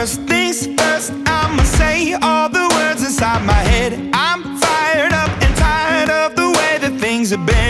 First things first, I'ma say all the words inside my head. I'm fired up and tired of the way that things have been.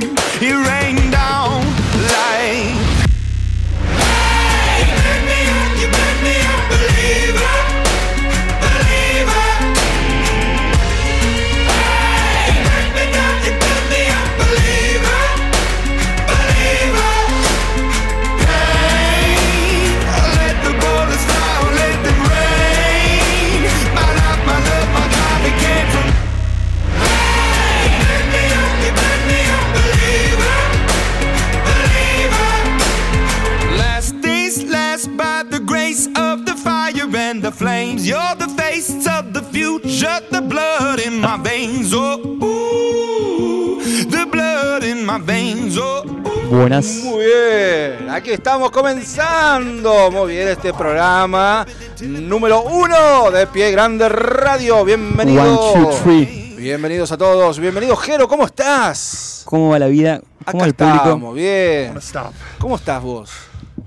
Estamos comenzando. Muy bien, este programa número uno de Pie Grande Radio. Bienvenidos. One, two, three. Bienvenidos a todos. Bienvenido, Jero. ¿Cómo estás? ¿Cómo va la vida? ¿Cómo Acá el público? estamos, bien. ¿Cómo estás vos?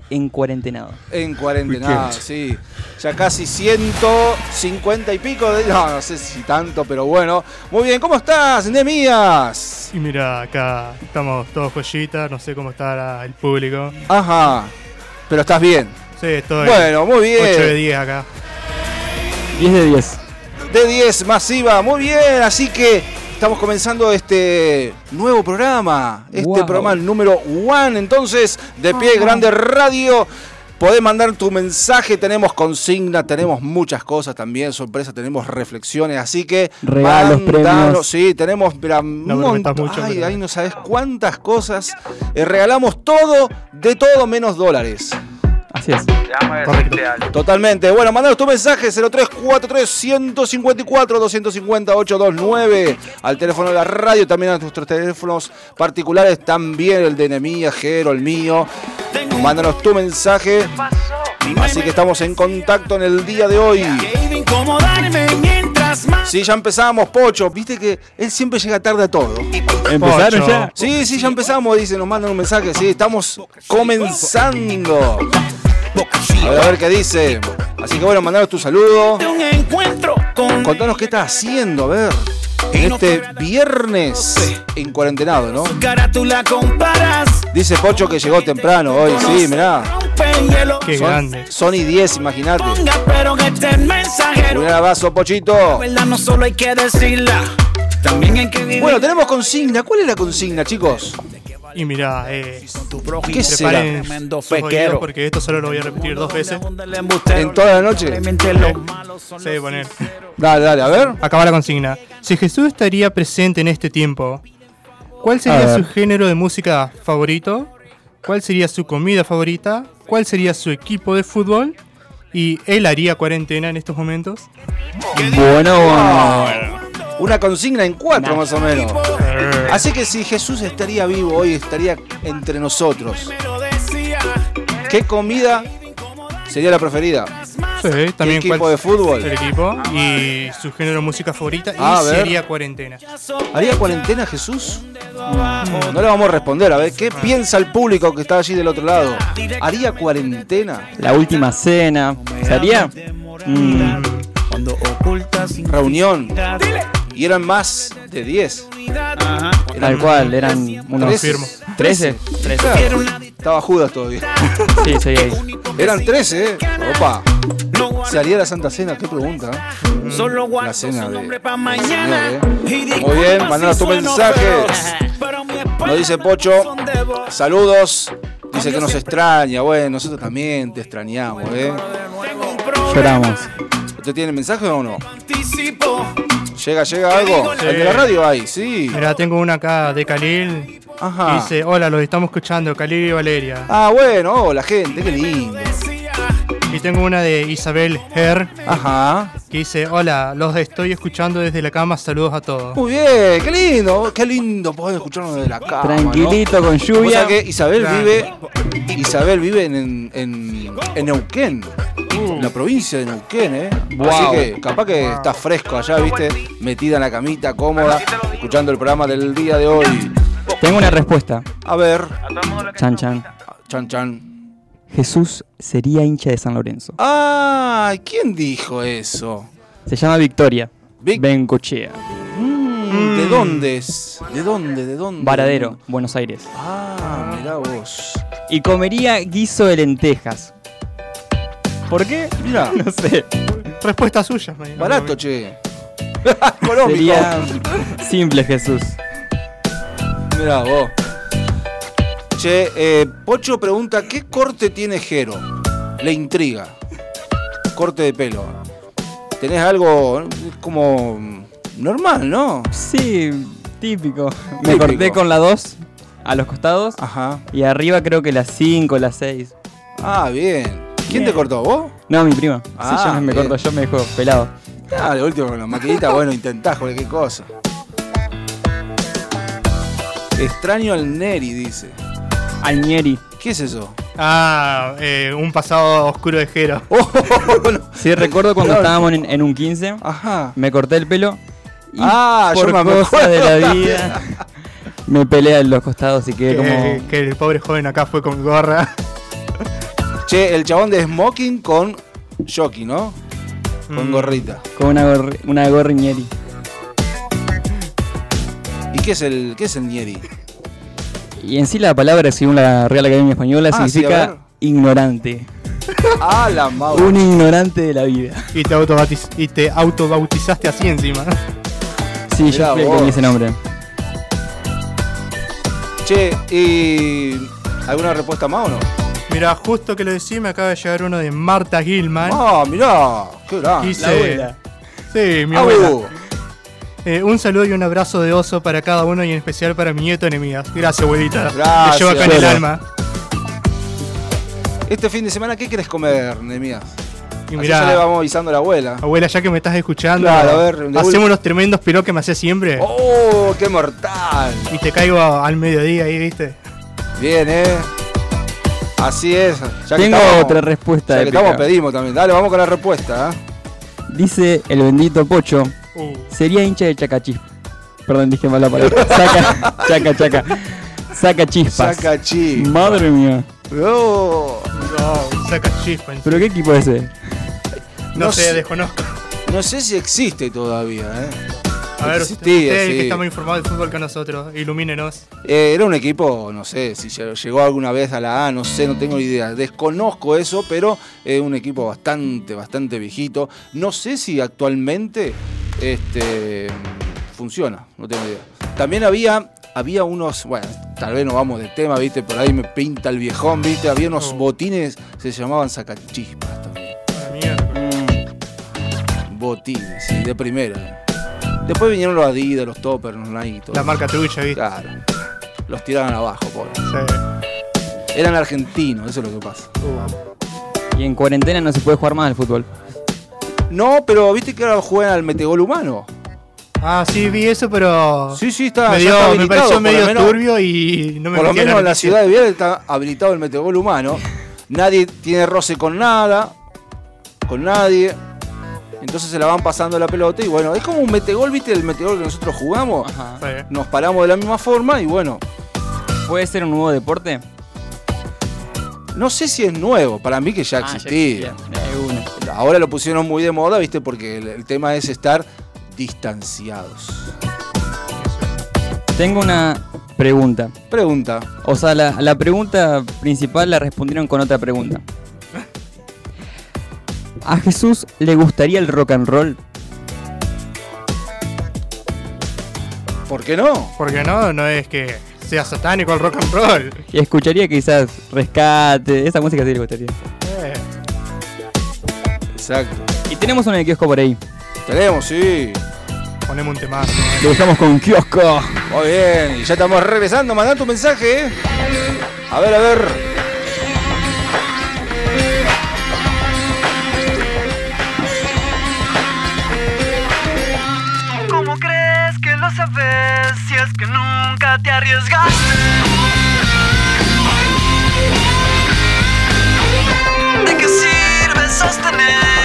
En cuarentenado. En cuarentena, sí. Ya casi 150 y pico de... No, no sé si tanto, pero bueno. Muy bien, ¿cómo estás, Nemías? Y mira, acá estamos todos joyitas, no sé cómo está la- el público. Ajá. Pero estás bien. Sí, estoy Bueno, muy bien. 8 de 10 acá. 10 de 10. De 10 masiva. Muy bien, así que estamos comenzando este nuevo programa. Este Wow. programa número one, entonces, de pie grande radio. Podés mandar tu mensaje, tenemos consigna, tenemos muchas cosas también, sorpresa, tenemos reflexiones, así que Regalos, premios. sí, tenemos mira, mucho, ay, pero- ay, no sabes cuántas cosas. Eh, regalamos todo, de todo menos dólares. Así es. Correcto. Totalmente. Bueno, mandanos tu mensaje 0343 154 250 829 al teléfono de la radio, también a nuestros teléfonos particulares, también el de Nemía, Jero, el mío. Mándanos tu mensaje. Así que estamos en contacto en el día de hoy. Sí, ya empezamos, Pocho. Viste que él siempre llega tarde a todo. ¿Empezaron Pocho. ya? Sí, sí, ya empezamos, dice, nos mandan un mensaje. Sí, estamos comenzando. A ver, a ver qué dice. Así que bueno, mandanos tu saludo. Contanos qué estás haciendo, a ver. En este viernes en cuarentenado, ¿no? Dice Pocho que llegó temprano hoy, sí, mirá. Qué Son, grande. son y 10, imagínate. Mensajero. Un abrazo, Pochito. La verdad no solo hay que decirla. También hay que vivir. Bueno, tenemos consigna. ¿Cuál es la consigna, chicos? Y mira, eh, tu prójimo. ¿Qué será? Tremendo fequero. porque esto solo lo voy a repetir dos veces. ¿En toda la noche? Sí, poner. Dale, dale, a ver. Acaba la consigna. Si Jesús estaría presente en este tiempo, ¿cuál sería su género de música favorito? ¿Cuál sería su comida favorita? ¿Cuál sería su equipo de fútbol? ¿Y él haría cuarentena en estos momentos? Bueno, bueno. Una consigna en cuatro, más o menos. Así que si Jesús estaría vivo hoy, estaría entre nosotros. ¿Qué comida sería la preferida? sí, también equipo cuál- de fútbol? El equipo y su género de música favorita y A ver. sería cuarentena. ¿Haría cuarentena Jesús? No le vamos a responder, a ver, ¿qué piensa el público que está allí del otro lado? ¿Haría cuarentena? La última cena. ¿Sería? Mm, Cuando ocultas sin Reunión. Y eran más de 10. tal cual, eran unos Trece. Confirmo. 13. Claro. Estaba Judas todavía. Sí, soy ahí. Eran 13, ¿eh? Opa. ¿Se haría la Santa Cena? ¿Qué pregunta? Solo guardo La cena de- mañana. ¿eh? Muy bien, mandanos tu mensaje. Nos dice Pocho, saludos. Dice que nos extraña. Bueno, nosotros también te extrañamos, ¿eh? Lloramos. ¿Usted tiene mensaje o no? ¿Llega, llega algo? Sí. ¿El de la radio hay? Sí. Mira, tengo una acá de Khalil. Ajá. Dice, hola, los estamos escuchando, Khalil y Valeria. Ah, bueno, la gente, qué lindo. Y tengo una de Isabel Her, Ajá. que dice, hola, los estoy escuchando desde la cama, saludos a todos. Muy bien, qué lindo, qué lindo poder escucharnos de la cama. ¿no? Tranquilito, con Vos sabés lluvia. que Isabel Claro. vive Isabel vive en, en, en- en Neuquén, en la provincia de Neuquén, ¿eh? Así Wow. que capaz que está fresco allá, ¿viste? Metida en la camita, cómoda, escuchando el programa del día de hoy. Tengo una respuesta. A ver, Chan, chan. chan chan. Jesús sería hincha de San Lorenzo. Ay, ¿quién dijo eso? Se llama Victoria. Vic- Bencochea. Mm, ¿De dónde es? ¿De dónde? ¿De dónde? Varadero, Buenos Aires. Ah, mirá vos. Y comería guiso de lentejas. ¿Por qué? Mirá, No sé. Respuesta suya. me- barato, che. Económico. Sería simple Jesús. Mirá vos. Che, eh, Pocho pregunta, ¿qué corte tiene Jero? Le intriga. Corte de pelo. Tenés algo eh, como normal, ¿no? Sí, típico. Me Típico. corté con la 2 a los costados. Ajá. Y arriba creo que la 5, la 6. Ah, bien. ¿Quién te cortó? ¿Vos? No, mi prima. Ah, sí, yo me corto, yo me dejo pelado. Ah, de último con la maquinita, bueno, intentás cualquier cosa. Extraño al Neri, dice. Añeri. ¿Qué es eso? Ah, eh, un pasado oscuro de Jero. Oh. Sí, recuerdo cuando Claro. estábamos en, en un 15, Ajá. me corté el pelo. Y Ah, yo por me cosas acuerdo. de la vida, me peleé en los costados y quedé Que, como... que el pobre joven acá fue con gorra. Che, el chabón de smoking con jockey, ¿no? Con Mm. gorrita. Con una, gorri- una gorriñeri. ¿Y qué es el qué es el Nieri? Y en sí la palabra, según la Real Academia Española, Ah, sí, significa ignorante. Ah, la maula. Un ignorante de la vida. Y te, autobautiz- y te autobautizaste así encima. Sí, Mirá yo fui con ese nombre. Che, ¿y alguna respuesta más o no? Mira, justo que lo decís, me acaba de llegar uno de Marta Gilman. Ah, mirá, qué grande. Dice, Sí, mi Ah, abuela. uh, Eh, un saludo y un abrazo de oso para cada uno y en especial para mi nieto Enemías. Gracias, abuelita. Gracias. Te llevo acá en el alma. Este fin de semana, ¿qué querés comer, Nemías? Y Así ya le vamos avisando a la abuela. abuela, ya que me estás escuchando, Claro, a ver, de hacemos ul- unos tremendos piros que me haces siempre. ¡Oh, qué mortal! Y te caigo al mediodía ahí, ¿viste? Bien, ¿eh? Así es. Ya que Tengo estamos- otra respuesta Ya que épica. estamos, pedimos también. Dale, vamos con la respuesta. ¿eh? Dice el bendito Pocho, Uh, sería hincha de Chacachis. Perdón, dije mal la palabra. Saca, chaca, chaca. Saca chispas. Saca chi. Madre mía. Oh, no, saca chispa. en ¿Pero qué equipo es ese? No, No sé, desconozco. no sé si existe todavía, ¿eh? A ver, Existía, usted sí. que está más informado del fútbol que nosotros, ilumínenos. Eh, era un equipo, no sé, si lle- llegó alguna vez a la A, no sé, no tengo idea. Desconozco eso, pero es un equipo bastante, bastante viejito. No sé si actualmente este, funciona, no tengo idea. También había, había unos, bueno, tal vez no vamos de tema, viste, por ahí me pinta el viejón, viste, había unos Oh. botines, se llamaban sacachispas también. Botines, sí, de primera. Después vinieron los Adidas, los Toppers, los Nike, todo La marca tuya, ¿viste? Claro. Los tiraban abajo, pobre. Sí. Eran argentinos, eso es lo que pasa. Y en cuarentena no se puede jugar más al fútbol. No, pero viste que ahora juegan al metegol humano. Ah, sí, vi eso, pero. Sí, sí, está. me, dio- está me habilitado, pareció por lo medio menos- turbio y no me Por lo menos en la ciudad de Vial está habilitado el metegol humano. Nadie tiene roce con nada, con nadie. Entonces se la van pasando la pelota y bueno, es como un metegol, ¿viste? El metegol que nosotros jugamos. Ajá. Sí. Nos paramos de la misma forma y bueno, ¿Puede ser un nuevo deporte? no sé si es nuevo, para mí que ya Ah, ya existía. Ahora lo pusieron muy de moda, ¿viste? Porque el, el tema es estar distanciados. Tengo una pregunta. Pregunta. O sea, la, la pregunta principal la respondieron con otra pregunta. ¿A Jesús le gustaría el rock and roll? ¿Por qué no? Porque no, no es que sea satánico el rock and roll. Y escucharía quizás Rescate, esa música sí le gustaría. Eh, Exacto. Y tenemos en el kiosco por ahí. Tenemos, sí. ponemos un temazo. Lo dejamos con kiosco. Muy bien, y ya estamos regresando. Mandá tu mensaje. ¿eh? A ver, a ver. ¿Cómo crees que lo sabes si es que nunca te arriesgaste? さってね。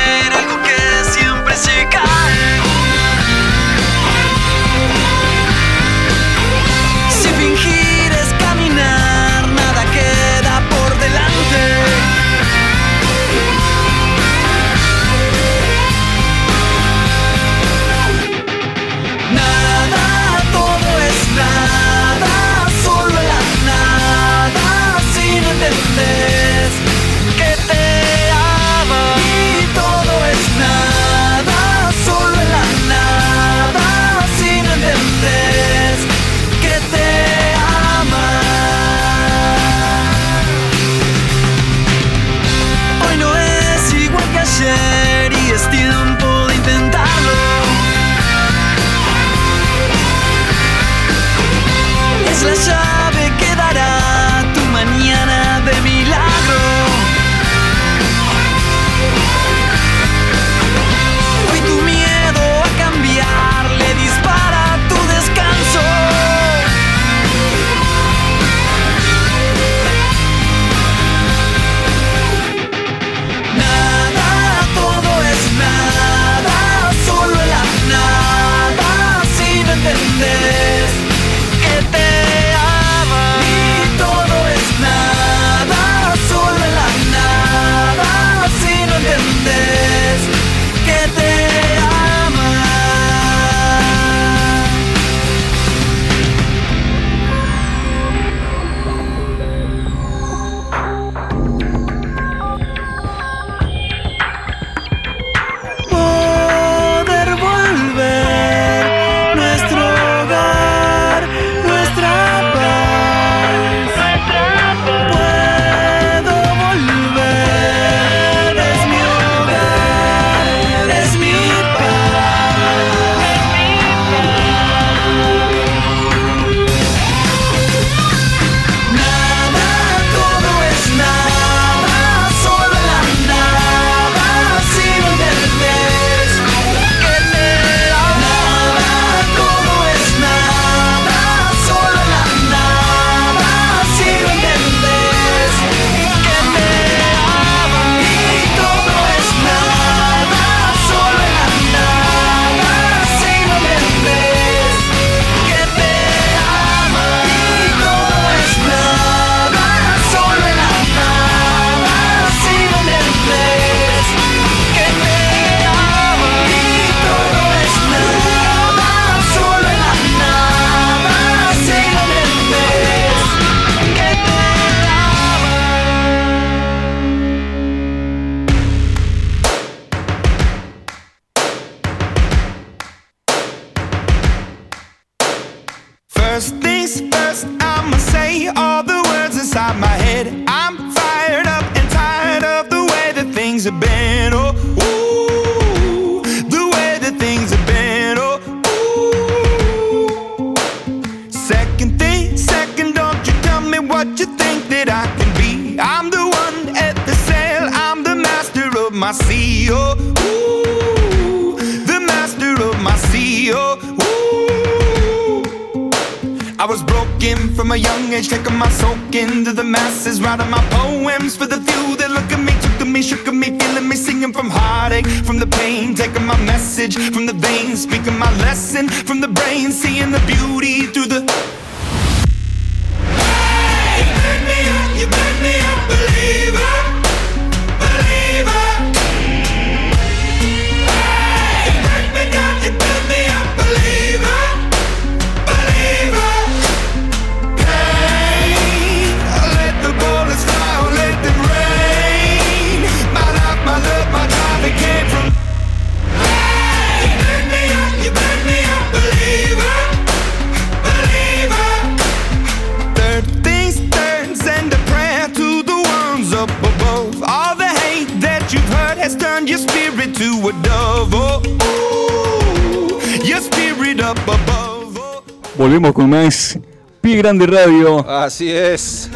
Grande Radio. Así es.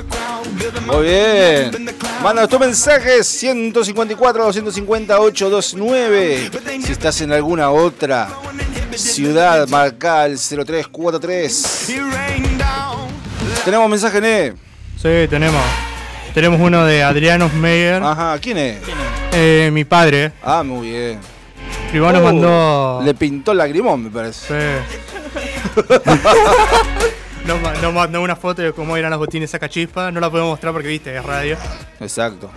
Muy bien. Manda tu mensaje 154 250 829. Si estás en alguna otra ciudad, marca el 0343. It rained down. Tenemos mensaje, Ne. Sí, tenemos. Tenemos uno de Adriano Meyer, Ajá, ¿quién es? eh, mi padre. Ah, muy bien. Primero nos Oh, mandó. Le pintó el lagrimón, me parece. Sí. nos, mandó una foto de cómo eran los botines sacachispa. No la podemos mostrar porque viste, es radio. Exacto.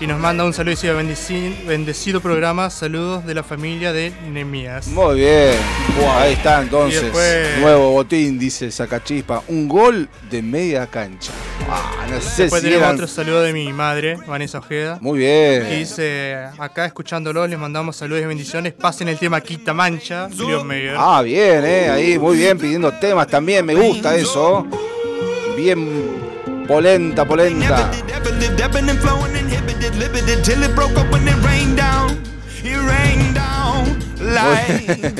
Y nos manda un saludo y dice bendeci- bendecido programa. Saludos de la familia de Nemías. Muy bien. Ahí está entonces. Después- Nuevo botín, dice Sacachispa. Un gol de media cancha. Ah, no sé Después si tenemos eran- otro saludo de mi madre, Vanessa Ojeda. Muy Que bien. dice, acá escuchándolo, les mandamos saludos y bendiciones. Pasen el tema Quita Mancha, Julio Meyer. Ah, bien, eh. Ahí, muy bien, pidiendo temas también. Me gusta eso. Bien polenta, polenta. Never did ever lived, ebbing and flowing, inhibited, limited, till it broke up when it rained down. It rained down like.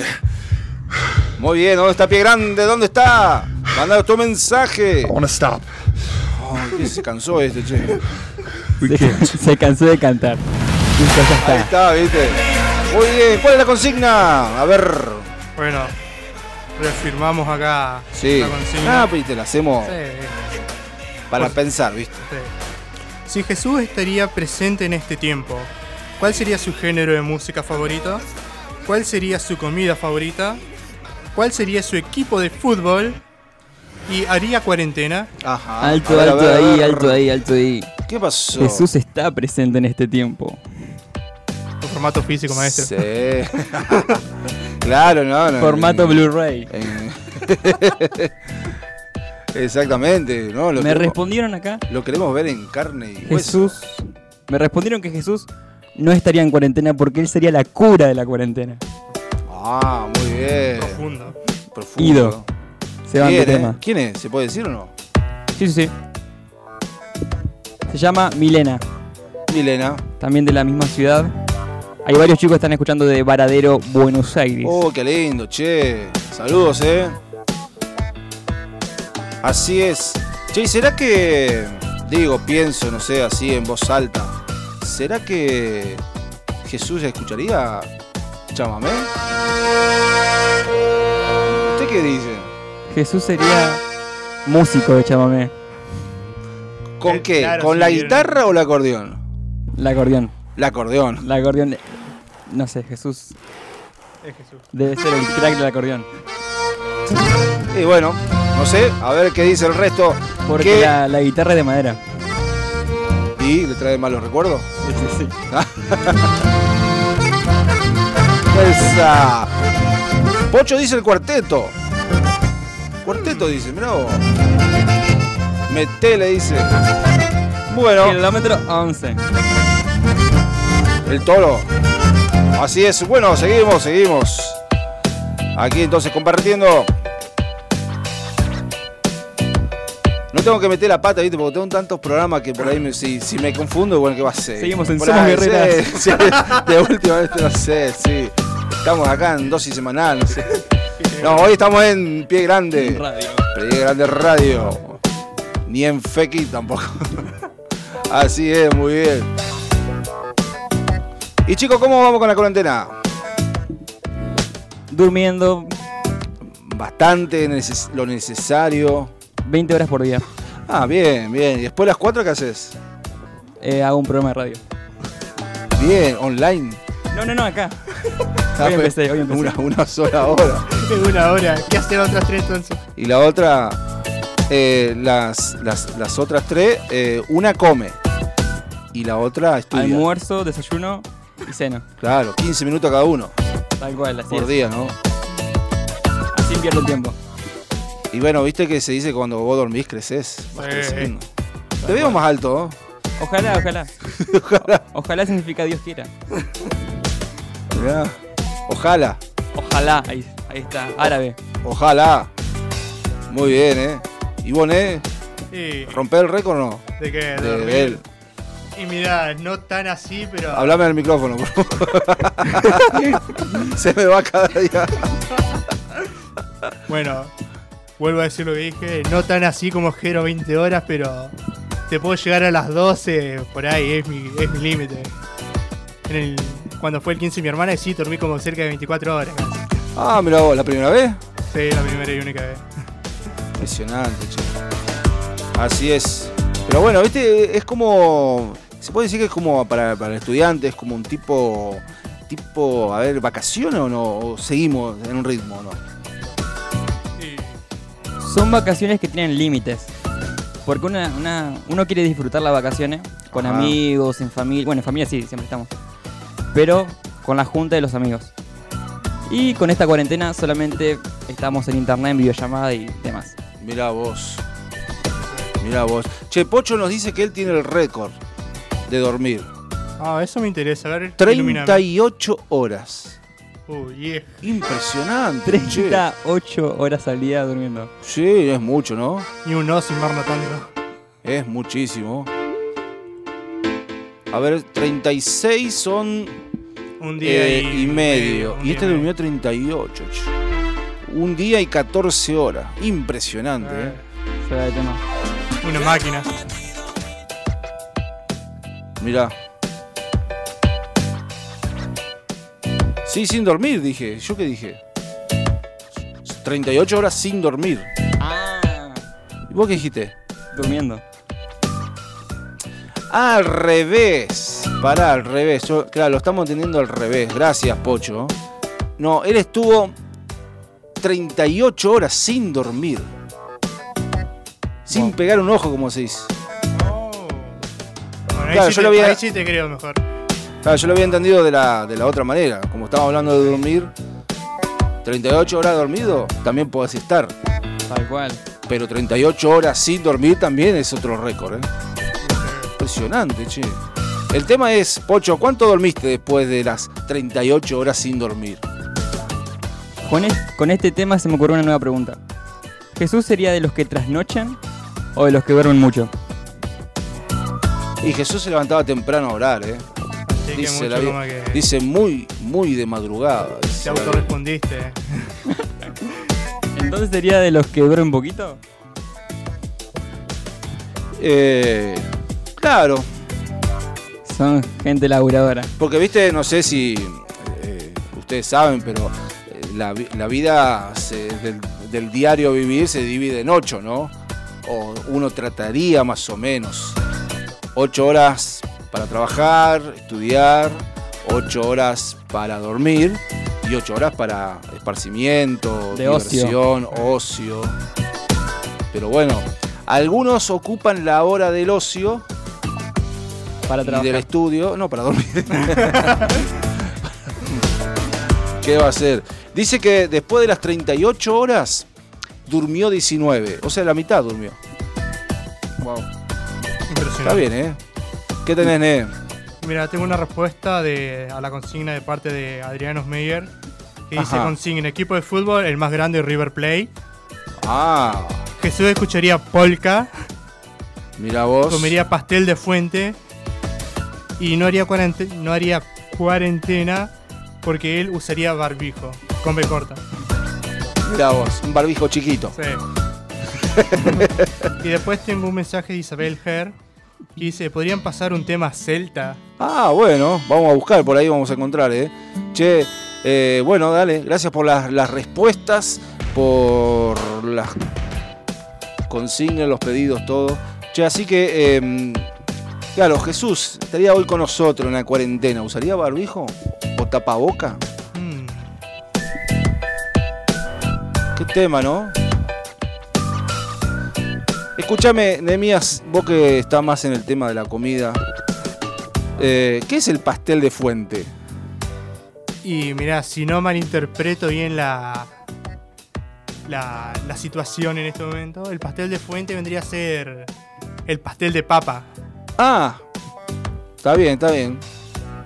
Muy bien, ¿dónde está Pie Grande? ¿Dónde está? Manda tu mensaje. wanna stop. Ay, ¿qué se cansó este, che? Se, se cansó de cantar. Ahí está, viste. Muy bien, ¿cuál es la consigna? A ver. Bueno, reafirmamos acá Sí. la consigna. Ah, pues te la hacemos Sí, para Pues- pensar, viste. sí. Si Jesús estaría presente en este tiempo, ¿cuál sería su género de música favorito? ¿Cuál sería su comida favorita? ¿Cuál sería su equipo de fútbol? ¿Y haría cuarentena? Ajá. Alto, ver, alto ahí, alto ahí, alto ahí. ¿Qué pasó? Jesús está presente en este tiempo. En formato físico, maestro. Sí. claro, no, no. Formato Blu-ray. En- Exactamente, ¿no? Lo Me queremos- respondieron acá. Lo queremos ver en carne y hueso. Jesús. Me respondieron que Jesús no estaría en cuarentena porque él sería la cura de la cuarentena. Ah, muy bien. Profundo. Profundo. Ido. Se va Bien, el ¿eh? tema. ¿Quién es? ¿Se puede decir o no? Sí, sí, sí. Se llama Milena, Milena. también de la misma ciudad. Hay varios chicos que están escuchando de Varadero, Buenos Aires. Oh, qué lindo, che. Saludos, eh. Así es. Che, ¿y será que. Digo, pienso, no sé, así en voz alta. ¿Será que Jesús escucharía chamamé? ¿Usted qué dice? Jesús sería músico de chamamé. ¿Con Eh, qué? claro, ¿Con sí, la bien. guitarra o el acordeón? El acordeón. El acordeón. El acordeón. No sé, Jesús Es Jesús. debe ser el crack del acordeón. Y bueno, no sé, a ver qué dice el resto. Porque la, la guitarra es de madera. ¿Y le trae malos recuerdos? Sí, sí, sí. Esa. Pocho dice el cuarteto. Cuarteto dice, mirá vos. Metele dice. Bueno, Kilómetro 11. El toro. Así es. Bueno, seguimos, seguimos. Aquí entonces compartiendo. No tengo que meter la pata, ¿viste? Porque tengo tantos programas que por ahí me- si, si me confundo, bueno, ¿qué va a ser? Seguimos en Somos Guerreras. sí, sí, de última vez, no sé, sí. Estamos acá en dosis semanal, no sé. No, hoy estamos en Pie Grande. Radio. Pie Grande Radio. Ni en Feki tampoco. Así es, muy bien. Y chicos, ¿cómo vamos con la cuarentena? Durmiendo. Bastante neces- lo necesario. 20 horas por día. Ah, bien, bien. ¿Y después las 4 qué haces? Eh, hago un programa de radio. Bien, online. No, no, no, acá. Ah, Hoy empecé, hoy empecé. Una, una sola hora. Una hora. ¿Qué hacen otras tres entonces? Y la otra, eh, las, las, las otras tres, eh, una come. Y la otra estudia. Almuerzo, desayuno y ceno. Claro, 15 minutos cada uno Tal cual, así por es. día, ¿no? Así invierto el tiempo. Y bueno, viste que se dice que cuando vos dormís creces. Vas Sí. creciendo. Te veo más alto, ¿no? Ojalá, ojalá. Ojalá. Ojalá significa Dios quiera. Mirá. Ojalá. Ojalá, ahí, ahí está. Árabe. Ojalá. Muy bien, ¿eh? ¿Y vos, eh? Y, ¿Rompé el récord o no? ¿De qué? De él. Y mirá, no tan así, pero. Hablame al micrófono, por favor. Se me va cada día. Bueno, vuelvo a decir lo que dije. No tan así como Jero 20 horas, pero te puedo llegar a las 12, por ahí, es mi, es mi límite. En el- Cuando fue el 15 de mi hermana, sí, dormí como cerca de 24 horas. casi. Ah, mira vos, ¿la primera vez? Sí, la primera y única vez. Impresionante, che. Así es. Pero bueno, viste, es como. Se puede decir que es como para, para el estudiante, es como un tipo. Tipo, a ver, ¿vacaciones o no? ¿O seguimos en un ritmo o no? Son vacaciones que tienen límites. Porque una, una- uno quiere disfrutar las vacaciones con Ajá. amigos, en familia. Bueno, en familia sí, siempre estamos. Pero con la junta de los amigos. Y con esta cuarentena solamente estamos en internet, en videollamada y demás. Mirá vos. Mirá vos. Che, Pocho nos dice que él tiene el récord de dormir. Ah, eso me interesa. A ver, ilumíname. 38 horas. Uy, yeah. Impresionante. che. 38 horas al día durmiendo. Sí, es mucho, ¿no? Ni un no sin mar notando. Es muchísimo. A ver, 36 son Un día eh, y, y medio. Y este durmió 38. che. Un día y 14 horas. Impresionante, ¿eh? Fuera de tema. Una máquina. Mirá. Sí, sin dormir, dije. ¿Yo qué dije? 38 horas sin dormir. Ah, ¿Y vos qué dijiste? durmiendo. Al revés. Pará, al revés. Yo- claro, lo estamos entendiendo al revés. Gracias, Pocho. No, él estuvo 38 horas sin dormir. Sin pegar un ojo, como se dice. Claro, sí yo te, lo había- ahí sí te creo mejor. Claro, yo lo había entendido de la, de la otra manera. Como estamos hablando de dormir, 38 horas dormido, también podés estar. Tal cual. Pero 38 horas sin dormir también es otro récord, ¿eh? Impresionante, che. El tema es, Pocho, ¿cuánto dormiste después de las 38 horas sin dormir? Con, es- con este tema se me ocurrió una nueva pregunta. ¿Jesús sería de los que trasnochan o de los que duermen mucho? Y Jesús se levantaba temprano a orar, ¿eh? Que Dice, mucho la que dice muy, muy de madrugada. te autorrespondiste. Entonces sería de los que duermen poquito. Eh, claro, Son gente laburadora. porque viste, no sé si eh, ustedes saben, pero eh, la, vi- la vida se- del, del diario vivir se divide en ocho, ¿no? O uno trataría más o menos. Ocho horas para trabajar, estudiar, ocho horas para dormir y ocho horas para esparcimiento, De diversión, ocio. Pero bueno, algunos ocupan la hora del ocio Para y del trabajar. estudio, no, para dormir. ¿Qué va a hacer? Dice que después de las 38 horas durmió 19, o sea, la mitad durmió. Wow. Impresionante. Está bien, ¿eh? ¿Qué tenés, Ne? Mira, tengo una respuesta de, a la consigna de parte de Adriano Meyer. Que dice consigna, equipo de fútbol, el más grande River Plate. Ah, Jesús escucharía polka, mira vos. comería pastel de fuente y no haría, cuarente- no haría cuarentena porque él usaría barbijo, con B corta. Mira vos, un barbijo chiquito. Sí. y después tengo un mensaje de Isabel Her que dice, ¿podrían pasar un tema celta? Ah, bueno, vamos a buscar, por ahí vamos a encontrar, ¿eh? Che, eh, bueno, dale, gracias por las, las respuestas, por las consignas, los pedidos, todo. Che, así que, em, claro, Jesús estaría hoy con nosotros en la cuarentena. ¿Usaría barbijo o tapaboca? Mm, Qué tema, ¿no? Escúchame, Nemías, vos que estás más en el tema de la comida. eh, ¿Qué es el pastel de fuente? Y mirá, si no malinterpreto bien la, la, la situación en este momento, el pastel de fuente vendría a ser el pastel de papa. Ah, está bien, está bien.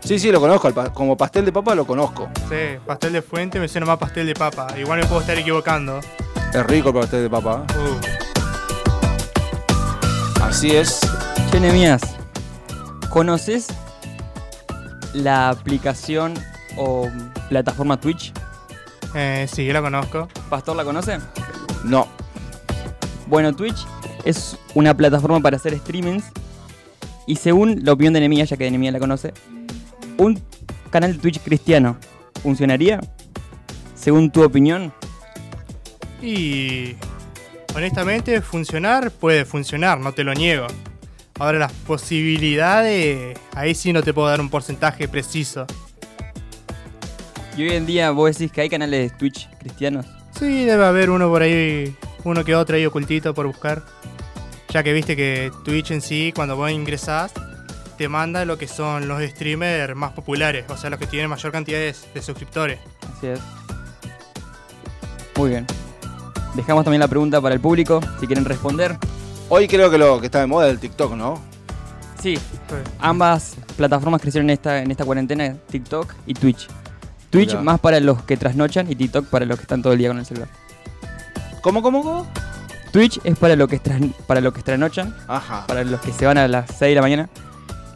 Sí, sí, lo conozco. Como pastel de papa lo conozco. Sí, pastel de fuente me suena más pastel de papa. Igual me puedo estar equivocando. Es rico el pastel de papa. ¿eh? Uh, Así es. Che, Nemías, ¿conoces la aplicación o plataforma Twitch? eh, sí, la conozco. ¿Pastor la conoce? No. Bueno, Twitch es una plataforma para hacer streamings y según la opinión de Nemía, ya que Nemía la conoce, un canal de Twitch cristiano funcionaría? Según tu opinión, Y honestamente, funcionar puede funcionar, no te lo niego. Ahora las posibilidades, ahí sí no te puedo dar un porcentaje preciso. y hoy en día vos decís que hay canales de Twitch cristianos. Sí, debe haber uno por ahí, uno que otro ahí ocultito por buscar. Ya que viste que Twitch en sí, cuando vos ingresás, te manda lo que son los streamers más populares, o sea, los que tienen mayor cantidad de, de suscriptores. Así es. Muy bien. Dejamos también la pregunta para el público, si quieren responder. Hoy creo que lo que está de moda es el TikTok, ¿no? Sí, ambas plataformas crecieron en esta, en esta cuarentena, TikTok y Twitch. Twitch Mirá. más para los que trasnochan y TikTok para los que están todo el día con el celular. ¿Cómo, cómo, cómo? Twitch es para, lo que para los que trasnochan, Ajá. para los que se van a las 6 de la mañana.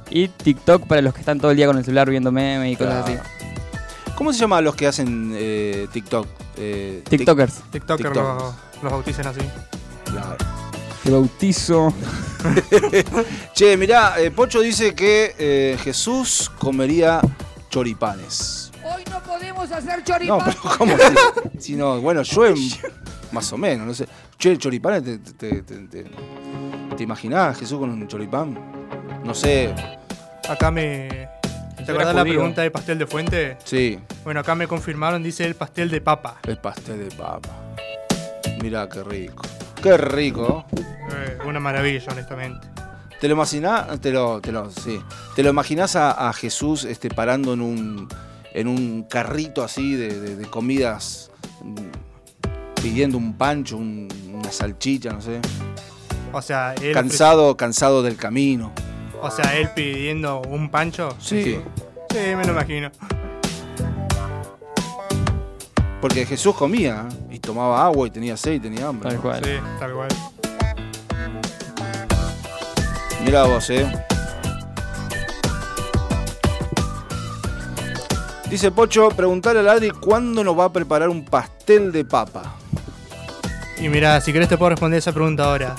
Y TikTok para los que están todo el día con el celular viendo memes y cosas Claro. así. ¿Cómo se llama los que hacen eh, TikTok? Eh, TikTokers. TikToker TikTokers. los, los bautizan así. Claro. Te bautizo. Che, mirá, eh, Pocho dice que eh, Jesús comería choripanes. Hoy no podemos hacer No, choripán. pero ¿cómo? Si, si no, bueno, yo más o menos, no sé. Che, choripanes, ¿te, te, te, te- te imaginás Jesús con un choripán? No sé, Acá me... ¿Te acordás la pregunta de pastel de fuente? sí, Bueno, acá me confirmaron, dice el pastel de papa. el pastel de papa. Mirá qué rico. Qué rico. Eh, una maravilla, honestamente. ¿Te lo imaginás? Te lo, te lo, sí. ¿Te lo imaginás a, a Jesús este, parando en un, en un carrito así de, de- de comidas, mm, pidiendo un pancho, un- una salchicha, no sé? O sea, él, Cansado, cansado del camino. O sea, él pidiendo un pancho. Sí. Sí, me lo imagino. Porque Jesús comía y tomaba agua y tenía sed y tenía hambre. Tal ¿no? cual. Sí, tal cual. Mirá vos, eh. Dice Pocho, preguntarle a Adri cuándo nos va a preparar un pastel de papa. Y mira, si querés te puedo responder esa pregunta ahora.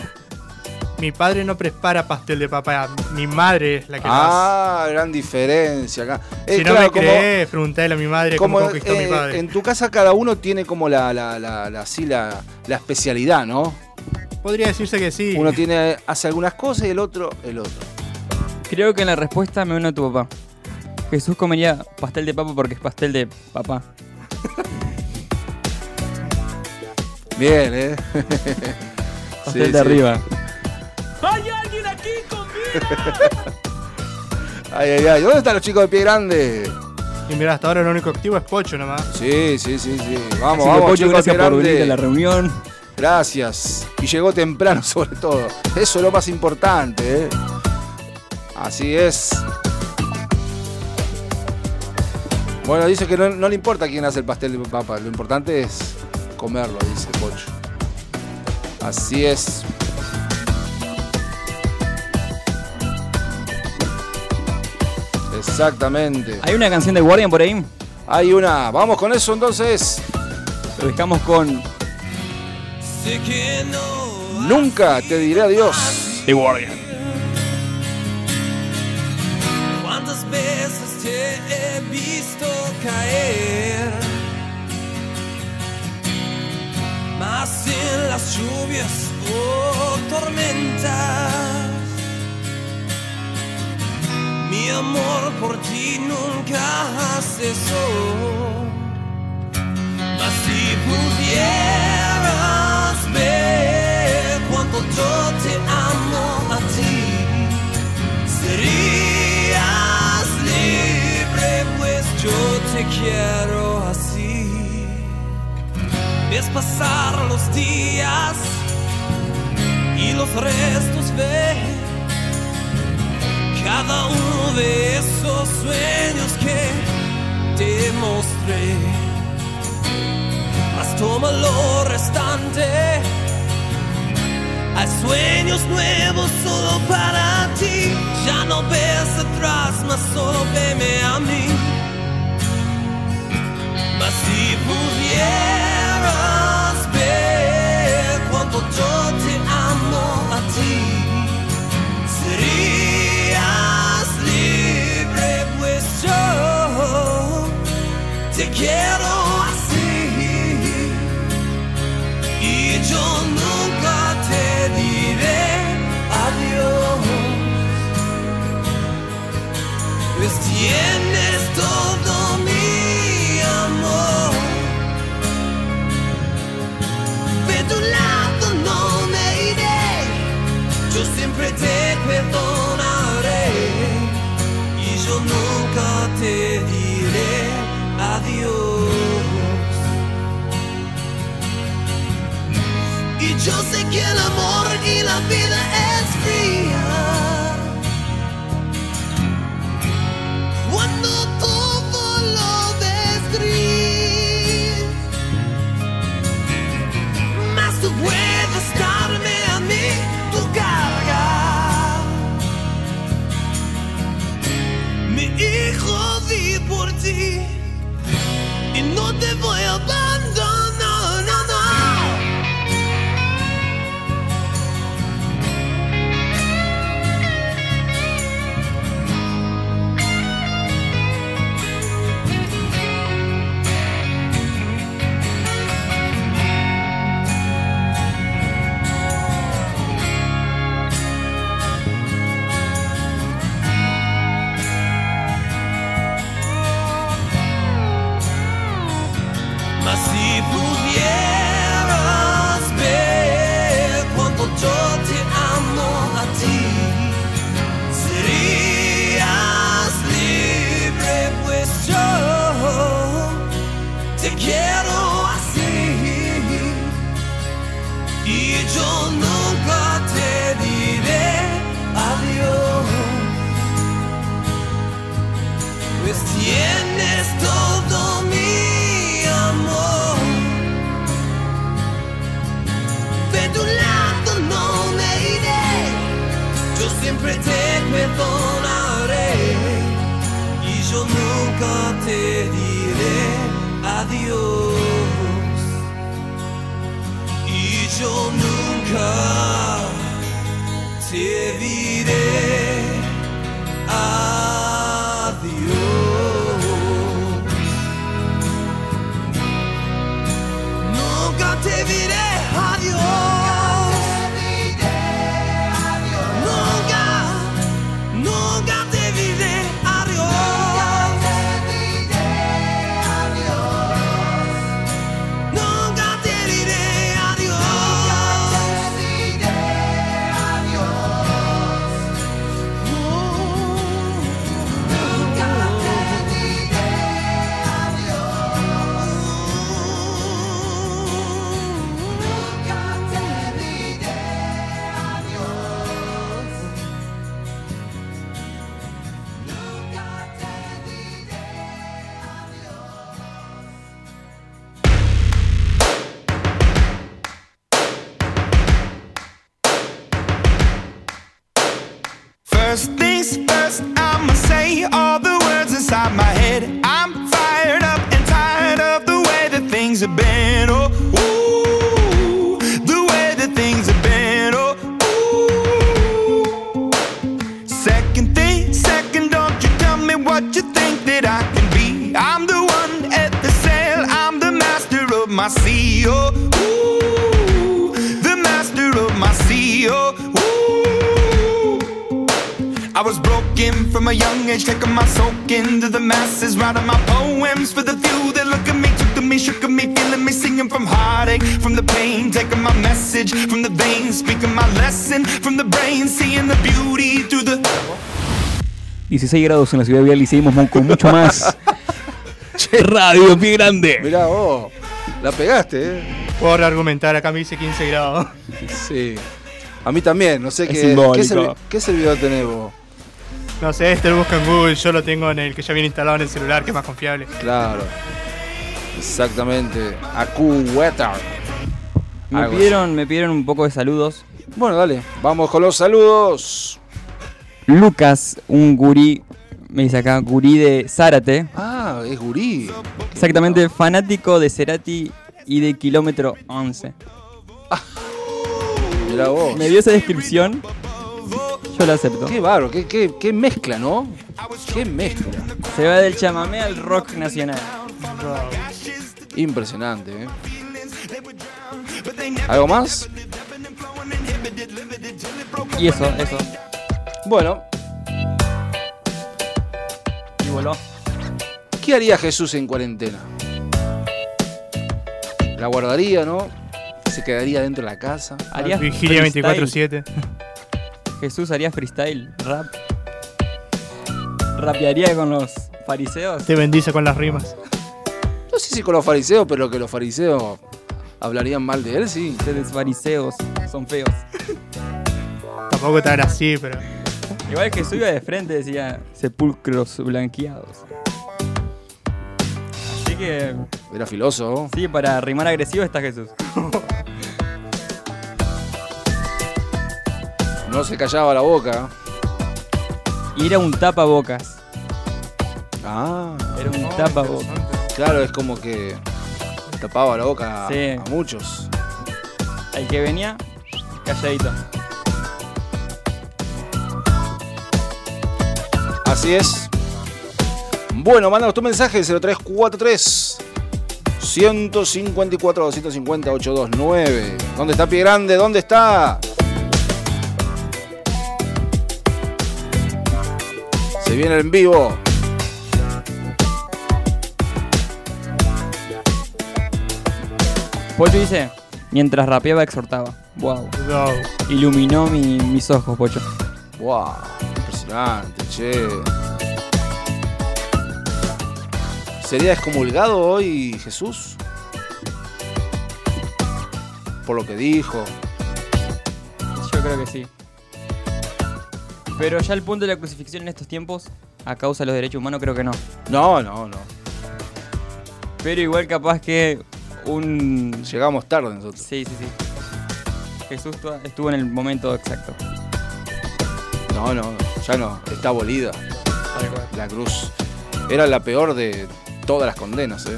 Mi padre no prepara pastel de papa, mi madre es la que lo hace. Ah, gran diferencia acá. Eh, Si no claro, me crees, preguntale a mi madre como, cómo conquistó eh, mi padre. en tu casa cada uno tiene como la, la, la, la- así la, la especialidad, ¿no? Podría decirse que sí. Uno tiene, hace algunas cosas y el otro, el otro. Creo que en la respuesta me uno a tu papá. Jesús comería pastel de papa porque es pastel de papá. Bien, ¿eh? Pastel Sí, de sí. arriba. Ay, ay, ay. ¿Dónde están los chicos de pie grande? Y mira, hasta ahora lo único activo es Pocho nomás. Sí, sí, sí, sí. Vamos, Así vamos, Pocho, chicos de gracias por venir a la reunión. Gracias. Y llegó temprano sobre todo. Eso es lo más importante, ¿eh? Así es. Bueno, dice que no, no le importa quién hace el pastel de papa. Lo importante es comerlo, dice Pocho. Así es. Exactamente. Hay una canción de Guardian por ahí. Hay una. Vamos con eso entonces. Lo dejamos con Nunca te diré adiós. The Guardian. ¿Cuántas veces te he visto caer? Más en las lluvias Oh, tormentas. Mi amor por ti nunca cesó. Mas si pudieras ver cuánto yo te amo a ti, serías libre, pues yo te quiero así. Ves pasar los días y los restos ver cada uno de esos sueños que te mostré. Mas toma lo restante. Hay sueños nuevos solo para ti. Ya no ves atrás, mas solo veme a mí. Mas si pudieras ver cuánto yo te amo a ti, te quiero así. Y yo nunca te diré adiós. Pues tienes todo mi amor. De tu lado no me iré. Yo siempre te perdonaré. Y yo nunca te yo sé que el amor y la vida es First things first, I'ma say all the words inside my head. I'm fired up and tired of the way that things have been. Oh, from a young age, taking my soak into the masses, writing my poems for the few that look at me, took to me, shook at me, feeling me, singing from heartache, from the pain, taking my message from the veins, speaking my lesson from the brain, seeing the beauty through the 16 grados en la ciudad de Vial y seguimos con mucho más. Radio Pie Grande. Mirá vos, la pegaste, ¿eh? Por argumentar, acá me dice 15 grados. Sí. A mí también, no sé Es qué, qué servidor tenés vos. No sé, este lo busca en Google, yo lo tengo en el que ya viene instalado en el celular, que es más confiable. Claro. Exactamente. Weather. Me Algo pidieron, me pidieron un poco de saludos. Bueno, dale, vamos con los saludos. Lucas, un gurí, me dice acá, gurí de Zárate. Ah, es gurí. Exactamente, fanático de Cerati y de Kilómetro 11. Mirá vos. Me dio esa descripción, yo la acepto. Qué bárbaro, qué, qué, qué mezcla, ¿no? Qué mezcla. Se va del chamamé al rock nacional. Impresionante, ¿eh? ¿Algo más? Y eso, eso. Bueno, Y voló. ¿qué haría Jesús en cuarentena? La guardaría, ¿no? Se quedaría dentro de la casa. Harías Vigilia freestyle. 24-7. Jesús haría freestyle, rap. Rapearía con los fariseos. Te bendice con las rimas. No sé si con los fariseos, pero que los fariseos hablarían mal de él, sí. Ustedes fariseos son feos. Tampoco tan así, pero. Igual Jesús iba de frente, decía sepulcros blanqueados. Así que, Era filósofo. sí, para rimar agresivo está Jesús. No se callaba la boca. Y era un tapabocas. Ah, Era un tapabocas. claro, es como que tapaba la boca a- Sí. a muchos. El que venía, calladito. Así es. Bueno, mándanos tu mensaje 0343 154 250 829. ¿Dónde está Pie Grande? ¿Dónde está? Se viene en vivo. Pocho dice, mientras rapeaba exhortaba. Wow. Iluminó mi- mis ojos, Pocho. Wow, impresionante, che. ¿Sería excomulgado hoy Jesús? Por lo que dijo. Yo creo que sí. Pero ya el punto de la crucifixión en estos tiempos, a causa de los derechos humanos, creo que no. No, no, no. Pero igual capaz que un... Llegamos tarde nosotros. Sí, sí, sí. Jesús tu- estuvo en el momento exacto. No, no, ya no. Está abolida la cruz. Era la peor de todas las condenas, ¿eh?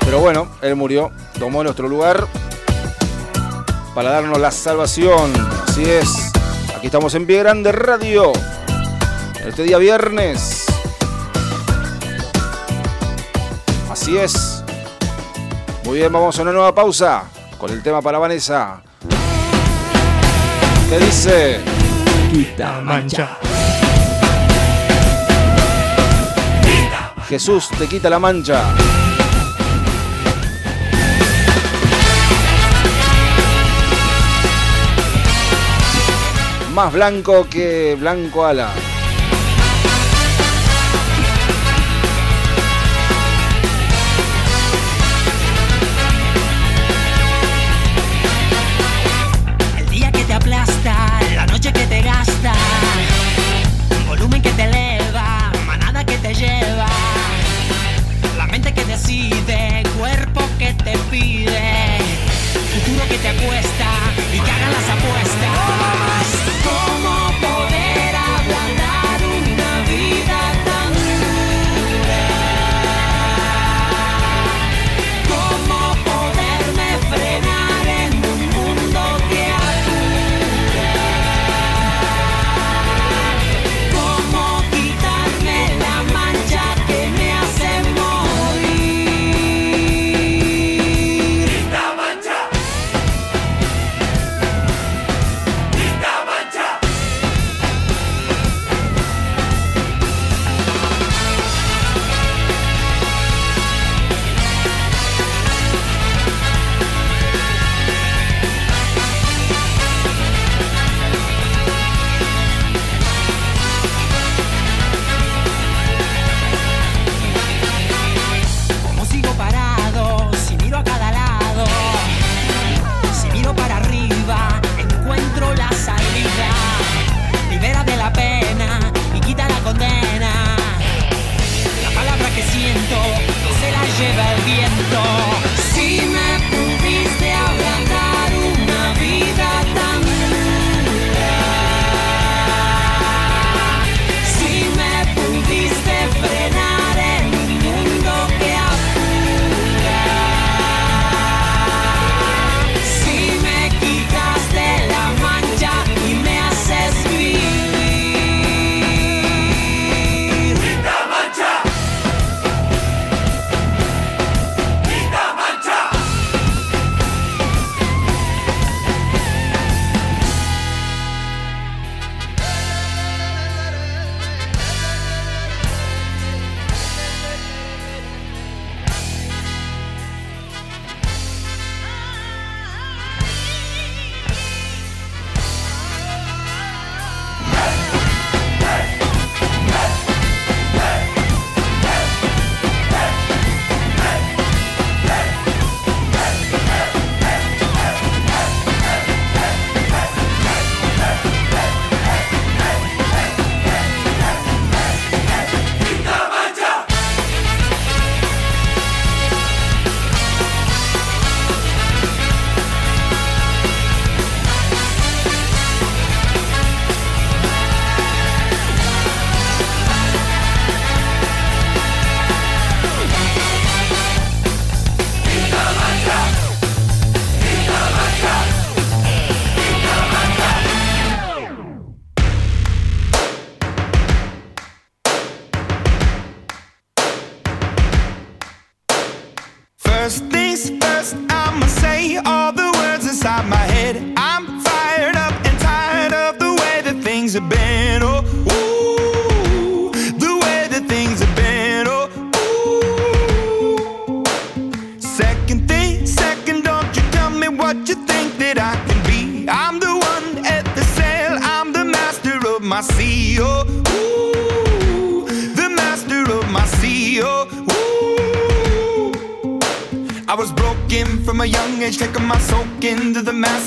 Pero bueno, él murió, tomó nuestro lugar para darnos la salvación. Así es. Aquí estamos en Pie Grande Radio. Este día viernes. Así es. Muy bien, vamos a una nueva pausa con el tema para Vanessa. ¿Qué dice? Quita Mancha. Jesús te quita la mancha. Más blanco que blanco ala.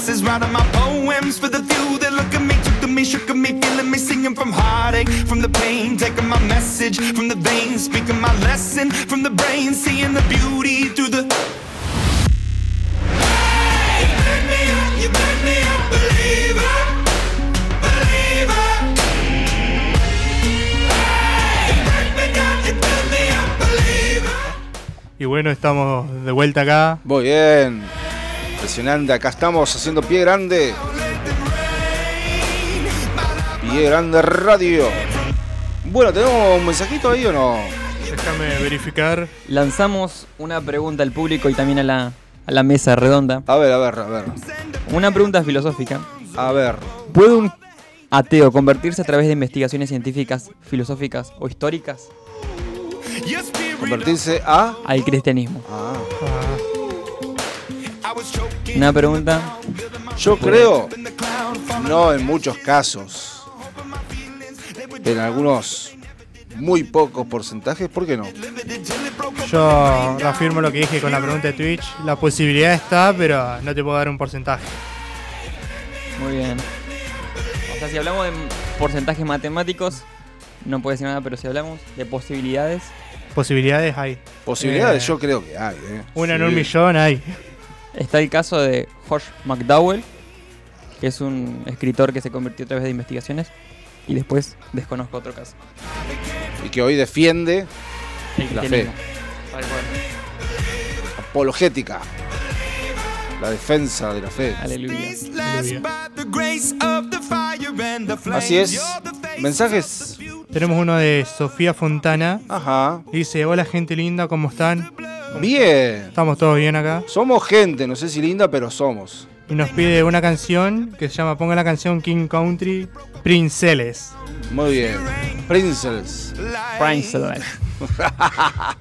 Into the masses, writing my poems for the few that look at me, took to me, shook at me, feeling me, singing from heartache, from the pain, taking my message from the veins, speaking my lesson from the brain, seeing the beauty through the. Hey, you make me up, you make me a believer, believer. Hey, you break me down, you build me up, believer. Y bueno, estamos de vuelta acá. Muy bien. Impresionante. Acá estamos haciendo pie grande. Pie grande radio. Bueno, ¿tenemos un mensajito ahí o no? Déjame verificar. Lanzamos una pregunta al público y también a la, a la mesa redonda. A ver, a ver, a ver. Una pregunta filosófica. A ver. ¿Puede un ateo convertirse a través de investigaciones científicas, filosóficas o históricas Convertirse a. al cristianismo? Ah. Choking Una pregunta. Yo creo. No en muchos casos. En algunos muy pocos porcentajes, ¿por qué no? Yo reafirmo lo que dije con la pregunta de Twitch. La posibilidad está, pero no te puedo dar un porcentaje. Muy bien. O sea, si hablamos de porcentajes matemáticos, no puede decir nada, pero si hablamos de posibilidades, Posibilidades hay. Posibilidades Eh, yo creo que hay, ¿eh? Una en un millón hay. Está el caso de Josh McDowell, que es un escritor que se convirtió a través de investigaciones, y después desconozco otro caso. Y que hoy defiende El La cual. apologética. La defensa de la fe. Aleluya. Aleluya. Así es. Mensajes. Tenemos uno de Sofía Fontana. Ajá. Dice, hola gente linda, ¿cómo están? Bien. Estamos todos bien acá. Somos gente, no sé si linda, pero somos. Y nos pide una canción que se llama, ponga la canción King Country Princeles. Muy bien. Princess. Princess.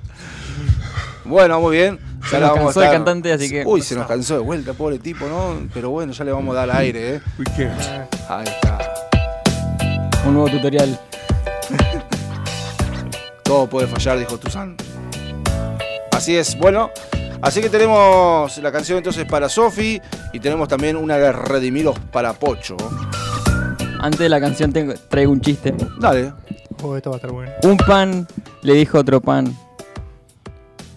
Bueno, muy bien. Se la nos vamos a cansó el estar- cantante, así que- Uy, se nos cansó de vuelta, pobre tipo, ¿no? Pero bueno, ya le vamos a dar al aire, ¿eh? Ahí está. Un nuevo tutorial. Todo puede fallar, dijo Tuzán. Así es, bueno. Así que tenemos la canción entonces para Sofi y tenemos también una de Redimiros para Pocho. Antes de la canción tengo- traigo un chiste. Dale. Oh, esto va a estar bueno. Un pan le dijo otro pan.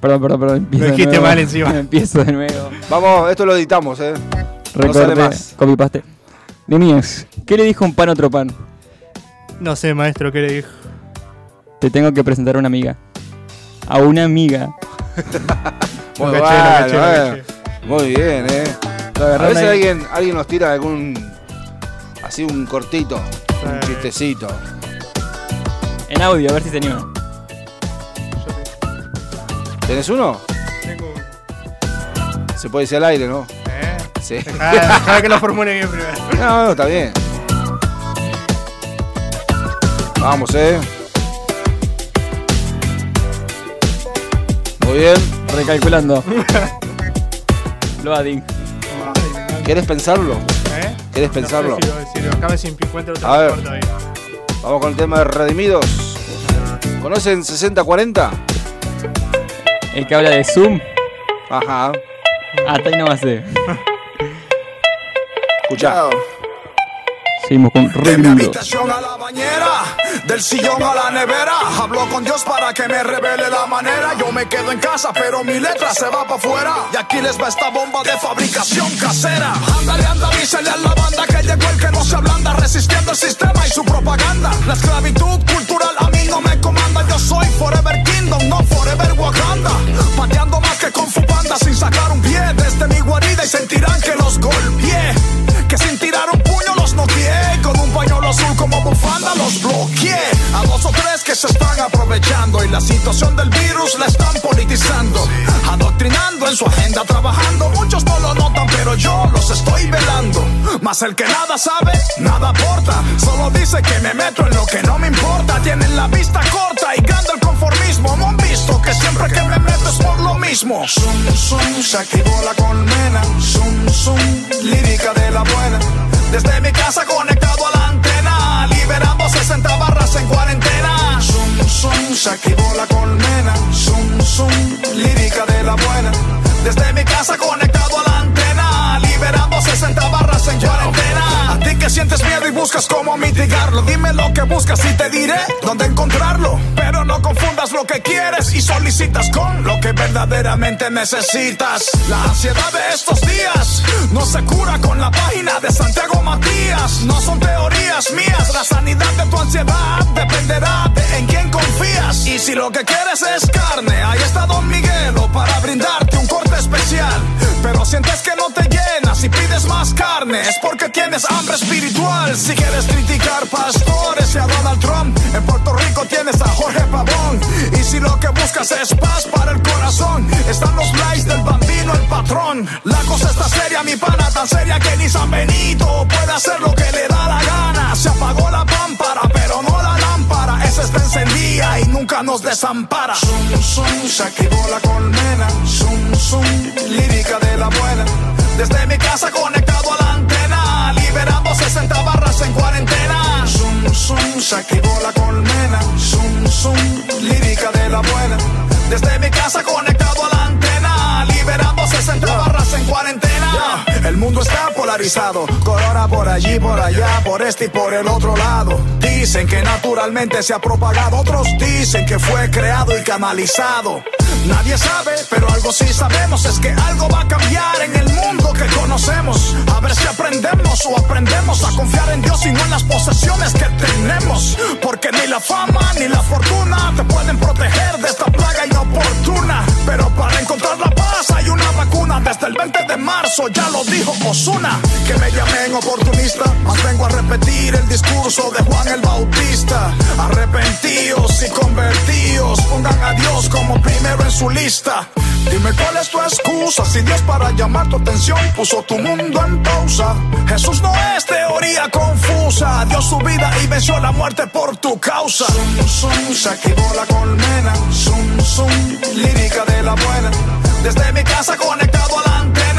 Perdón, perdón, perdón. Empiezo Lo de dijiste nuevo. mal encima. Empiezo de nuevo. Vamos, esto lo editamos, ¿eh? No Recorte, sale más. copy paste. De mías, ¿qué le dijo un pan a otro pan? No sé, maestro, ¿qué le dijo? Te tengo que presentar a una amiga. A una amiga. Muy, bueno, caché, caché, bien, ¿eh? A veces ahí. alguien, alguien nos tira algún. Así un cortito, un chistecito. En audio, a ver si se anima. ¿Tenés uno? Tengo un- Se puede decir al aire, ¿no? ¿Eh? Sí. Dejá, dejá que lo formule bien primero. No, no, está bien. Vamos, eh. Muy bien. Recalculando. Loading. ¿Querés pensarlo? ¿Eh? ¿Querés pensarlo? No sé si lo decir, acá si encuentro otro A ver. Vamos con el tema de Redimidos. ¿Conocen 6040? El que habla de Zoom. Ajá. Hasta ahí no va a ser. Escuchá. Seguimos con De mi habitación a la bañera, del sillón a la nevera. Hablo con Dios para que me revele la manera. Yo me quedo en casa, pero mi letra se va para afuera. Y aquí les va esta bomba de fabricación casera. Ándale, anda, avísale a la banda que llegó el que no se ablanda, resistiendo el sistema y su propaganda. La esclavitud cultural a mí no me comanda. Yo soy Forever Kingdom, no Forever Wakanda. Pateando más que con Fupanda sin sacar un pie desde mi guarida y sentirán que los golpeé. Que sin tirar un puño los noqueé. Con un pañuelo azul como bufanda los bloqueé. A dos o tres que se están aprovechando Y la situación del virus la están politizando. Adoctrinando en su agenda trabajando. Muchos no lo notan pero yo los estoy velando. Mas el que nada sabe, nada aporta. Solo dice que me meto en lo que no me importa. Tienen la vista corta y gana el conformismo. No han visto que siempre que me meto es por lo mismo. Zum, zum, se activó la colmena. Zum, zum, lírica de la buena Desde mi casa conectado a la antena Liberando 60 barras en cuarentena. Zum, zum, se activó la colmena. Zum, zum, lírica de la buena. Desde mi casa conectado a la antena Liberando 60 barras en cuarentena. A ti que sientes miedo y buscas cómo mitigarlo. Dime lo que buscas y te diré dónde encontrarlo. Pero no confundas lo que quieres y solicitas con lo que verdaderamente necesitas. La ansiedad de estos días no se cura con la página de Santiago Matías. No son teorías mías, la sanidad de tu ansiedad dependerá de en quién confías. Y si lo que quieres es carne, ahí está Don Miguelo para brindarte un corte especial. Pero sientes que no te llenas y pides más carne Es porque tienes hambre espiritual. Si quieres criticar pastores y a Donald Trump. En Puerto Rico tienes a Jorge Pavón. Y si lo que buscas es paz para el corazón Están los likes del bambino, el patrón. La cosa está seria, mi pana, tan seria que ni San Benito Puede hacer lo que le da la gana. Se apagó la pámpara, pero no la lámpara. Esa está encendida y nunca nos desampara. Zum, zum, se activó la colmena. Zum, zum, lírica de la buena Desde mi casa conectado a la antena Liberando 60 barras en cuarentena. Zum, zum, se activó la colmena. Zum, zum, lírica de la buena. Desde mi casa conectado a la antena Liberando 60 barras en cuarentena El mundo está polarizado Corona por allí, por allá Por este y por el otro lado. Dicen que naturalmente se ha propagado Otros dicen que fue creado y canalizado. Nadie sabe, pero algo sí sabemos Es que algo va a cambiar en el mundo que conocemos. A ver si aprendemos o aprendemos a confiar en Dios Y no en las posesiones que tenemos. Porque ni la fama ni la fortuna Te pueden proteger de esta plaga inoportuna. Pero para encontrar la paz hay una vacuna Desde el 20 de marzo ya lo dijo Osuna Que me llamen oportunista Más vengo a repetir el discurso de Juan el Bautista. Arrepentidos y convertidos Pongan a Dios como primero en su lista. Dime cuál es tu excusa Si Dios para llamar tu atención puso tu mundo en pausa. Jesús no es teoría confusa Dio su vida y venció la muerte por tu causa. Zum, zum, se activó la colmena. Zum, zum, lírica de la buena Desde mi casa conectado a la antena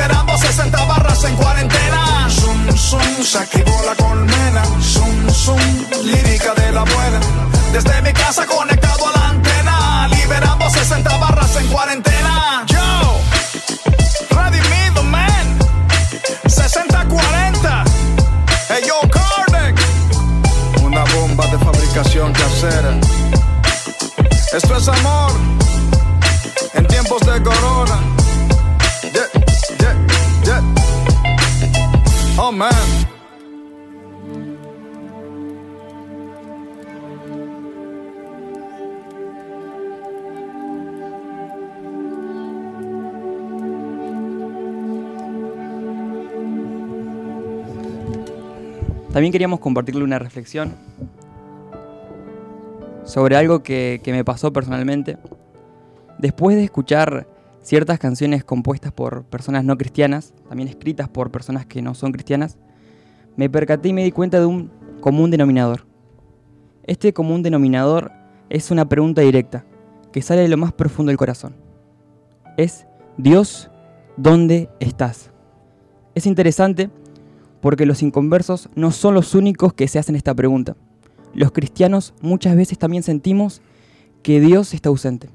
Liberando 60 barras en cuarentena. Zum, zum, se activó la colmena. Zum, zum, lírica de la buena Desde mi casa conectado a la antena Liberando 60 barras en cuarentena. Yo, redimido man. 60-40 Hey yo Kardec Una bomba de fabricación casera. Esto es amor tiempos de corona. También queríamos compartirle una reflexión sobre algo que me pasó personalmente. Después de escuchar ciertas canciones compuestas por personas no cristianas, también escritas por personas que no son cristianas, me percaté y me di cuenta de un común denominador. Este común denominador es una pregunta directa, que sale de lo más profundo del corazón. Es, Dios, ¿dónde estás? Es interesante porque los inconversos no son los únicos que se hacen esta pregunta. Los cristianos muchas veces también sentimos que Dios está ausente.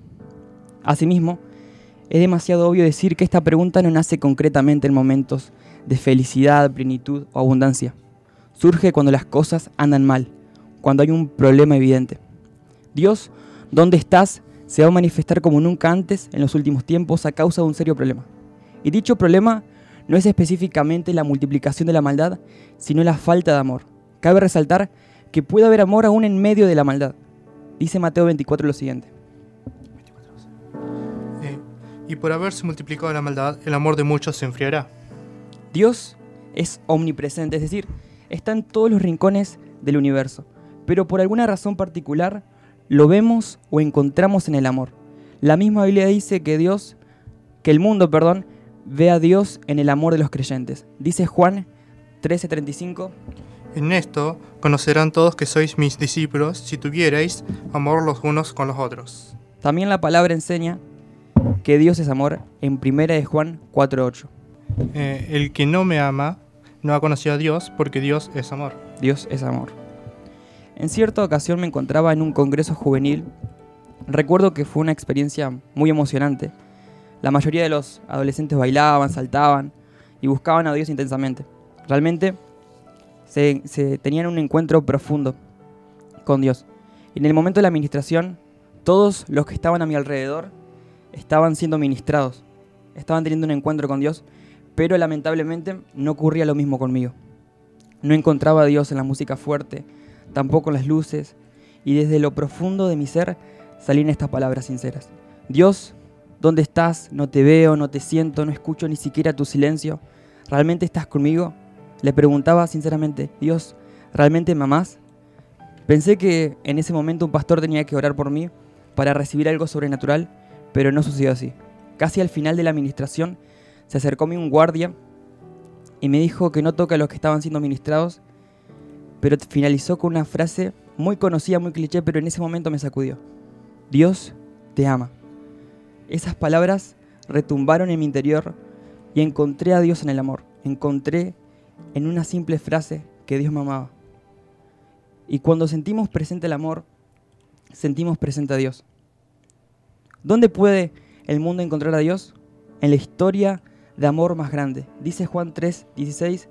Asimismo, es demasiado obvio decir que esta pregunta no nace concretamente en momentos de felicidad, plenitud o abundancia. Surge cuando las cosas andan mal, cuando hay un problema evidente. Dios, ¿dónde estás? se va a manifestar como nunca antes en los últimos tiempos a causa de un serio problema. Y dicho problema no es específicamente la multiplicación de la maldad, sino la falta de amor. Cabe resaltar que puede haber amor aún en medio de la maldad. Dice Mateo 24 lo siguiente. Y por haberse multiplicado la maldad, el amor de muchos se enfriará. Dios es omnipresente, es decir, está en todos los rincones del universo, pero por alguna razón particular lo vemos o encontramos en el amor. La misma Biblia dice que Dios, que el mundo, perdón, ve a Dios en el amor de los creyentes. Dice Juan 13:35, En esto conocerán todos que sois mis discípulos si tuvierais amor los unos con los otros. también la palabra enseña que Dios es amor en 1 de Juan 4:8. Eh, el que no me ama no ha conocido a Dios porque Dios es amor. Dios es amor. En cierta ocasión me encontraba en un congreso juvenil. Recuerdo que fue una experiencia muy emocionante. La mayoría de los adolescentes bailaban, saltaban y buscaban a Dios intensamente. Realmente se, se tenían un encuentro profundo con Dios. En el momento de la administración, todos los que estaban a mi alrededor estaban siendo ministrados. Estaban teniendo un encuentro con Dios, pero lamentablemente no ocurría lo mismo conmigo. No encontraba a Dios en la música fuerte, tampoco en las luces, y desde lo profundo de mi ser salían estas palabras sinceras. Dios, ¿dónde estás? No te veo, no te siento, no escucho ni siquiera tu silencio. ¿Realmente estás conmigo? Le preguntaba sinceramente, Dios, ¿realmente me amás? Pensé que en ese momento un pastor tenía que orar por mí para recibir algo sobrenatural, pero no sucedió así. Casi al final de la administración se acercó a mí un guardia y me dijo que no toque a los que estaban siendo ministrados, pero finalizó con una frase muy conocida, muy cliché, pero en ese momento me sacudió. Dios te ama. Esas palabras retumbaron en mi interior y encontré a Dios en el amor. Encontré en una simple frase que Dios me amaba. Y cuando sentimos presente el amor, sentimos presente a Dios. ¿Dónde puede el mundo encontrar a Dios? En la historia de amor más grande. Dice Juan 3, 16,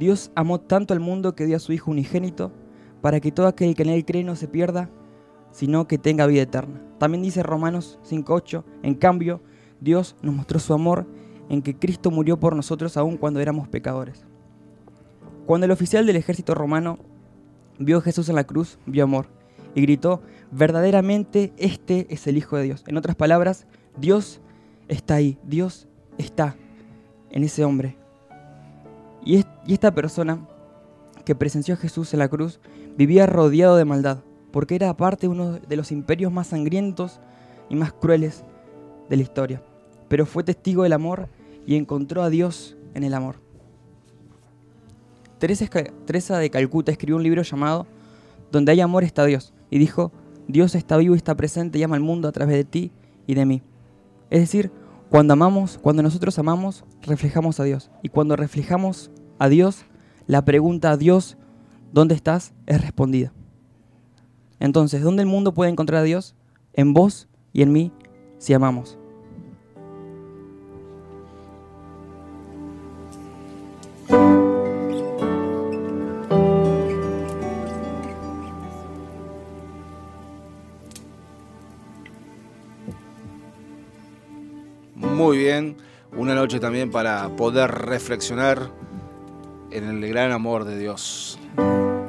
Dios amó tanto al mundo que dio a su Hijo unigénito para que todo aquel que en él cree no se pierda, sino que tenga vida eterna. También dice Romanos 5.8, en cambio, Dios nos mostró su amor en que Cristo murió por nosotros aun cuando éramos pecadores. Cuando el oficial del ejército romano vio a Jesús en la cruz, vio amor y gritó, verdaderamente este es el Hijo de Dios. En otras palabras, Dios está ahí, Dios está en ese hombre. Y, es- y esta persona que presenció a Jesús en la cruz vivía rodeado de maldad, porque era parte de uno de los imperios más sangrientos y más crueles de la historia. Pero fue testigo del amor y encontró a Dios en el amor. Teresa de Calcuta escribió un libro llamado Donde hay amor está Dios, y dijo, Dios está vivo y está presente y ama al mundo a través de ti y de mí. Es decir, cuando amamos, cuando nosotros amamos, reflejamos a Dios. Y cuando reflejamos a Dios, la pregunta a Dios, ¿dónde estás? es respondida. Entonces, ¿dónde el mundo puede encontrar a Dios? En vos y en mí, si amamos. También para poder reflexionar en el gran amor de Dios.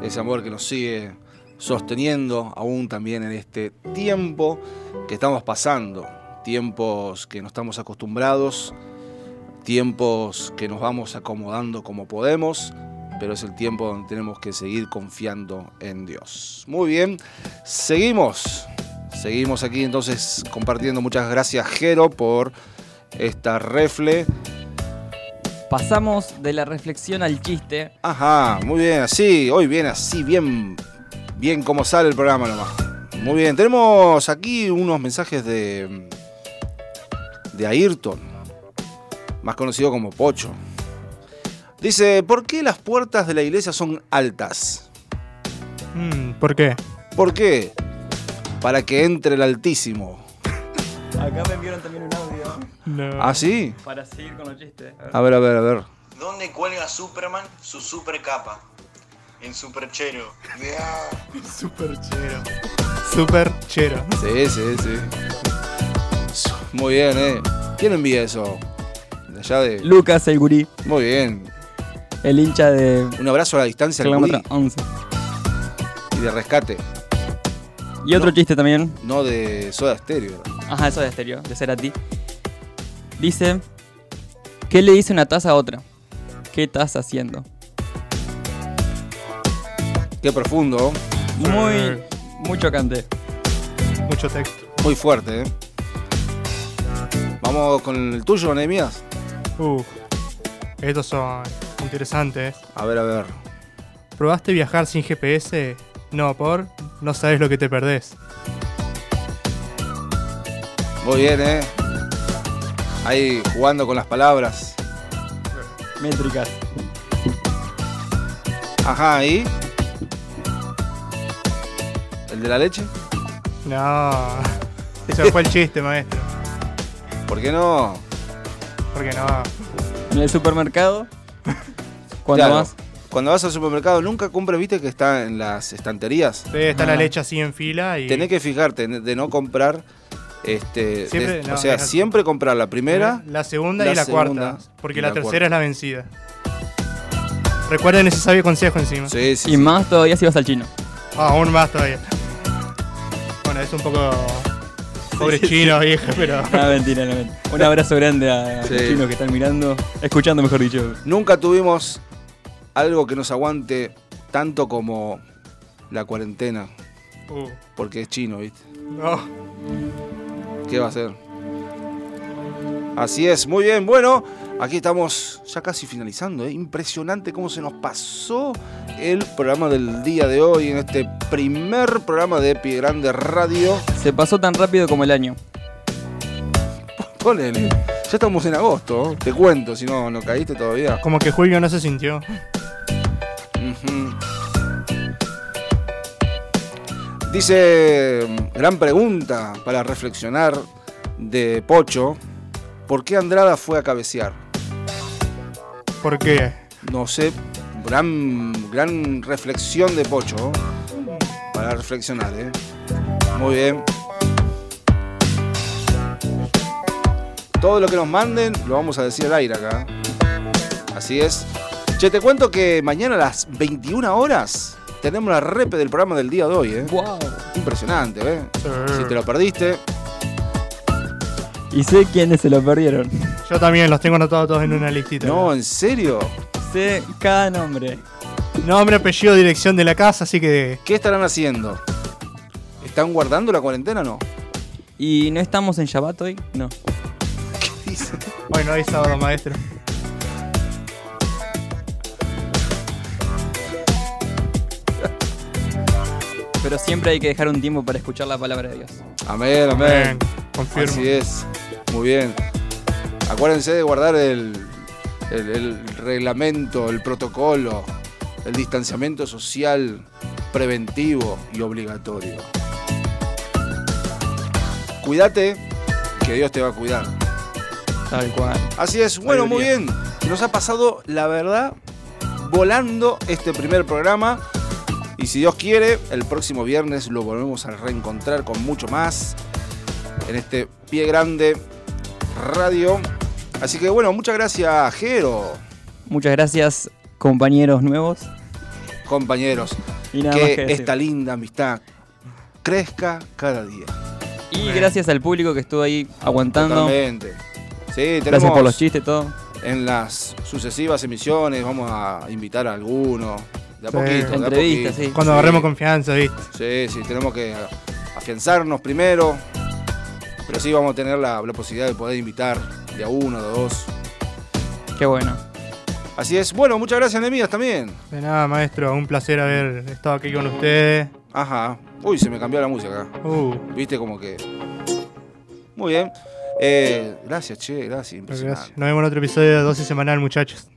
Ese amor que nos sigue sosteniendo aún también en este tiempo que estamos pasando. Tiempos que no estamos acostumbrados, tiempos que nos vamos acomodando como podemos, pero es el tiempo donde tenemos que seguir confiando en Dios. Muy bien, seguimos. Seguimos aquí entonces compartiendo. Muchas gracias, Jero, por esta refle. Pasamos de la reflexión al chiste. Ajá, muy bien, así, hoy bien así, bien, bien como sale el programa nomás. Muy bien, tenemos aquí unos mensajes de, de Ayrton, más conocido como Pocho. Dice, ¿por qué las puertas de la iglesia son altas? Mm, ¿Por qué? ¿Por qué? Para que entre el Altísimo. Acá me enviaron también un audio No. ¿Ah, sí? para seguir con los chistes. A ver, a ver, a ver. ¿Dónde cuelga Superman su super capa? En Superchero. Super chero. Super chero. Sí, sí, sí. Muy bien, ¿eh? ¿Quién envía eso? De allá de... Lucas, el gurí, Muy bien. el hincha de Un abrazo a la distancia al Gurí 11. y de rescate. Y otro No. chiste también. No de Soda Stereo. Ajá, eso de estéreo, de ser a ti. Dice, ¿qué le dice una taza a otra? ¿Qué estás haciendo? Qué profundo, Muy, muy chocante. Mucho texto. muy fuerte, ¿eh? Vamos con el tuyo, Nehemías. Uf. Estos son interesantes. A ver, a ver. ¿Probaste viajar sin GPS? No, por. No sabes lo que te perdés. Muy bien, ¿eh? Ahí jugando con las palabras. Métricas. Ajá, ahí. ¿El de la leche? No. Ese fue el chiste, maestro. ¿Por qué no? Porque no. En el supermercado. ¿Cuándo Claro, más? Cuando vas al supermercado, nunca compras, viste que está en las estanterías. Sí, está la leche así en fila y. Tenés que fijarte de no comprar. Este, Siempre- de- no, o sea, siempre comprar la primera. La segunda la y la segunda cuarta. Porque la, la tercera cuarta. es la vencida. Recuerden ese sabio consejo encima. Sí, sí. Y sí. más todavía si vas al chino. Ah, aún más todavía. Bueno, es un poco. Pobre chino, vieja, pero. No, mentira, no, mentira. Un abrazo grande a Sí. los chinos que están mirando, escuchando mejor dicho. Nunca tuvimos algo que nos aguante tanto como la cuarentena. Uh, Porque es chino, ¿viste? no. ¿Qué va a hacer? Así es, muy bien. Bueno, aquí estamos ya casi finalizando. ¿eh? Impresionante cómo se nos pasó el programa del día de hoy en este primer programa de Pie Grande Radio. Se pasó tan rápido como el año. Ponele, ya estamos en agosto. ¿eh? Te cuento, si no, no caíste todavía. Como que Julio no se sintió. Ujú. Dice, gran pregunta para reflexionar de Pocho. ¿Por qué Andrada fue a cabecear? ¿Por qué? No sé, gran, gran reflexión de Pocho. ¿eh? Para reflexionar, ¿eh? Muy bien. Todo lo que nos manden lo vamos a decir al aire acá. Así es. Che, te cuento que mañana a las 21 horas tenemos la repe del programa del día de hoy, ¿eh? ¡Wow! Impresionante, ¿eh? Sí. Si te lo perdiste, Y sé quiénes se lo perdieron. Yo también los tengo anotados todos en una listita. no, ¿en serio? Sé cada nombre. Nombre, apellido, dirección de la casa, así que. ¿Qué estarán haciendo? ¿Están guardando la cuarentena o no? ¿Y no estamos en Shabbat hoy? No. ¿Qué dicen? Hoy no hay sábado, maestro. Pero siempre hay que dejar un tiempo para escuchar la palabra de Dios. Amén, amén. Amén. Confirmo. Así es. Muy bien. Acuérdense de guardar el, el- el reglamento, el protocolo, el distanciamiento social preventivo y obligatorio. Cuídate, que Dios te va a cuidar. Tal cual. Así es. Bueno, muy bien. Nos ha pasado, la verdad, volando este primer programa. Y si Dios quiere, el próximo viernes lo volvemos a reencontrar con mucho más. En este pie grande Radio. Así que bueno, muchas gracias, Jero, Muchas gracias, compañeros nuevos. compañeros. Y nada más que esta linda amistad crezca cada día. Y gracias al público que estuvo ahí aguantando. Totalmente. Sí, tenemos Gracias por los chistes, todo. en las sucesivas emisiones vamos a invitar a alguno. De a Sí. poquito, de a poquito. sí. Cuando agarremos confianza, ¿viste? Sí, sí, tenemos que afianzarnos primero. Pero sí vamos a tener la, la posibilidad de poder invitar de a uno, de a dos. Qué bueno. Así es. Bueno, muchas gracias, Nemías, también. De nada, maestro, un placer haber estado aquí con ustedes. Ajá. Uy, se me cambió la música acá. Uh, Viste como que. Muy bien. Eh, gracias, che, gracias. Impresionante. gracias. Nos vemos en otro episodio de 12 semanal, muchachos.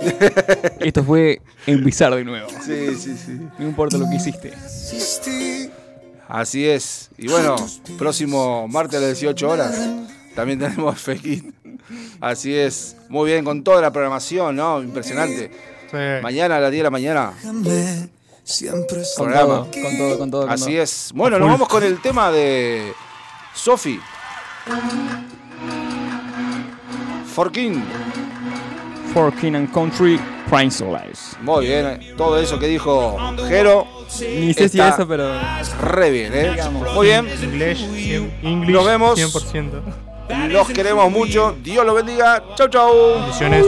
Esto fue en Bizarro de nuevo. Sí, sí, sí. No importa lo que hiciste. Así es. Y bueno, próximo martes a las 18 horas también tenemos Fake It. Así es. Muy bien, con toda la programación, ¿no? Impresionante. Sí. Mañana a las 10 de la mañana. Siempre Con Programa. todo, con todo, con todo. con Así todo. es. Bueno, nos vamos con el tema de Sofi. Forkin. For King and Country, Priceless. Muy bien. eh. Todo eso que dijo Jero, Ni sé si eso, pero. re bien, ¿eh? Muy bien. English, English Nos vemos. 100%. Los queremos mucho. Dios los bendiga. Chau, chau. Bendiciones.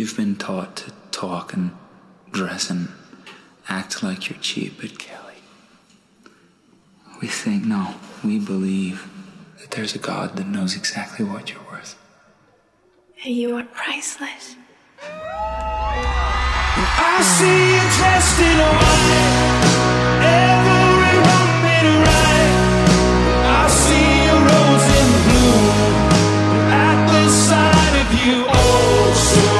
You've been taught to talk and dress and act like you're cheap but Kelly. We think, no, we believe that there's a God that knows exactly what you're worth. You are priceless. I see you dressed in white. you also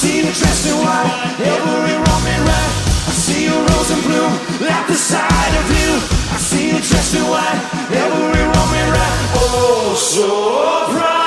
see you dressed in white, every wrong and right. I see you rose in bloom at the sight of you. I see you dressed in white, every wrong and right. Oh, so proud.